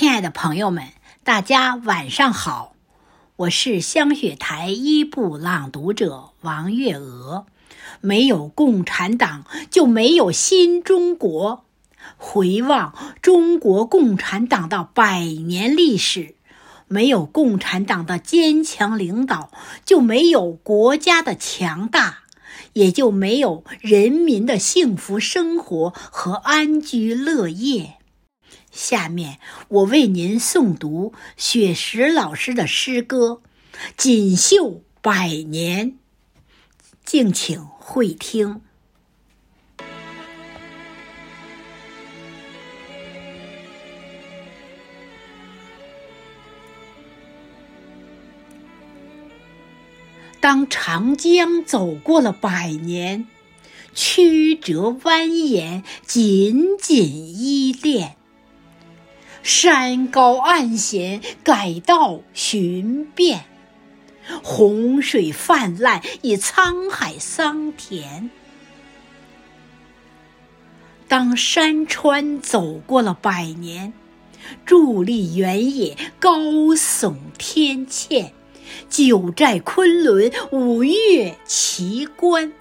亲爱的朋友们，大家晚上好，我是香雪台一部朗读者王月娥。没有共产党，就没有新中国。回望中国共产党的百年历史，没有共产党的坚强领导，就没有国家的强大，也就没有人民的幸福生活和安居乐业。下面我为您诵读雪石老师的诗歌《锦绣百年》，敬请会听。当长江走过了百年，曲折蜿蜒，紧紧依恋。山高岸险，改道寻遍；洪水泛滥，以沧海桑田。当山川走过了百年，伫立原野，高耸天堑；九寨昆仑，五岳奇观；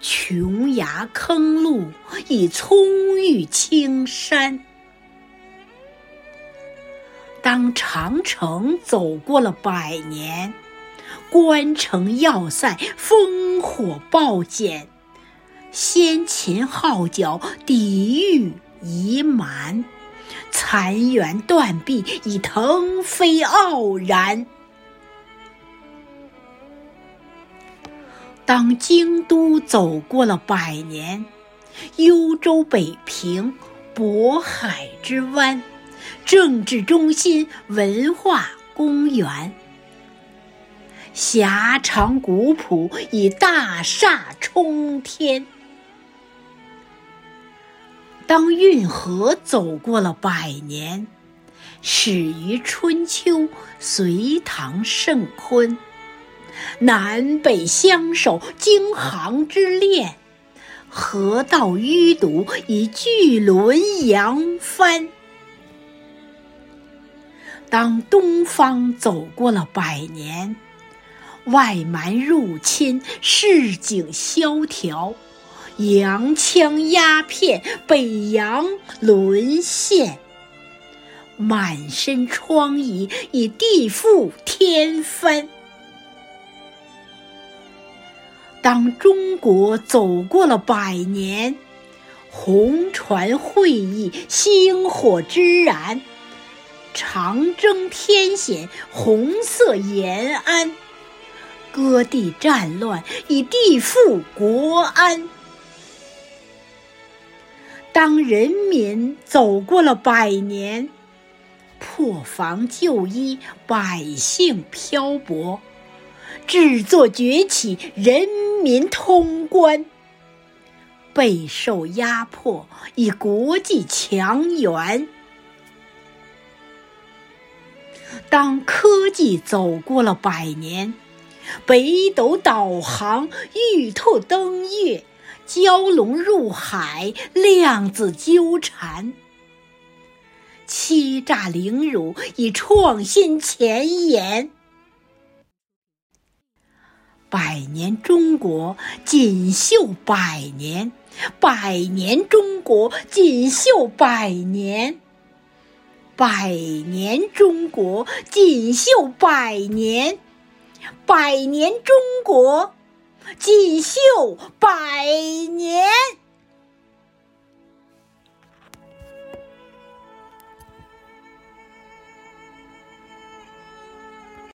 琼崖坑路，以葱郁青山。当长城走过了百年，关城要塞烽火爆剪，先秦号角抵御夷蛮，残垣断壁已腾飞傲然。当京都走过了百年，幽州北平，渤海之湾。政治中心，文化公园，狭长古朴以大厦冲天。当运河走过了百年，始于春秋，隋唐盛坤，南北相守，京杭之恋，河道淤堵以巨轮扬帆。当东方走过了百年，外蛮入侵，市井萧条，洋枪鸦片，北洋沦陷，满身疮痍以地覆天翻。当中国走过了百年，红船会议，星火之燃。长征天险，红色延安；割地战乱，以地富国安。当人民走过了百年，破防旧医，百姓漂泊，制作崛起，人民通关，备受压迫，以国际强援。当科技走过了百年，北斗导航、玉兔登月、蛟龙入海、量子纠缠，欺诈凌辱已创新前沿，百年中国锦绣百年，百年中国锦绣百年。百年中国锦绣百年，百年中国锦绣百年。